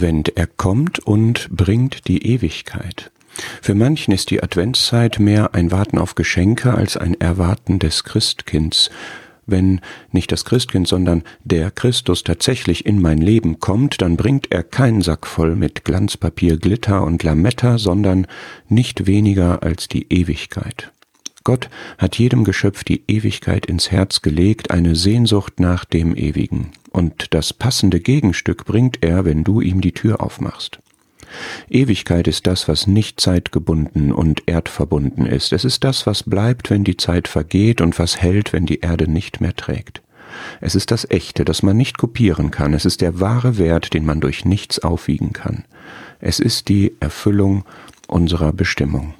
Advent, er kommt und bringt die Ewigkeit. Für manchen ist die Adventszeit mehr ein Warten auf Geschenke als ein Erwarten des Christkinds. Wenn nicht das Christkind, sondern der Christus tatsächlich in mein Leben kommt, dann bringt er keinen Sack voll mit Glanzpapier, Glitter und Lametta, sondern nicht weniger als die Ewigkeit. Gott hat jedem Geschöpf die Ewigkeit ins Herz gelegt, eine Sehnsucht nach dem Ewigen. Und das passende Gegenstück bringt er, wenn du ihm die Tür aufmachst. Ewigkeit ist das, was nicht zeitgebunden und erdverbunden ist. Es ist das, was bleibt, wenn die Zeit vergeht und was hält, wenn die Erde nicht mehr trägt. Es ist das Echte, das man nicht kopieren kann. Es ist der wahre Wert, den man durch nichts aufwiegen kann. Es ist die Erfüllung unserer Bestimmung.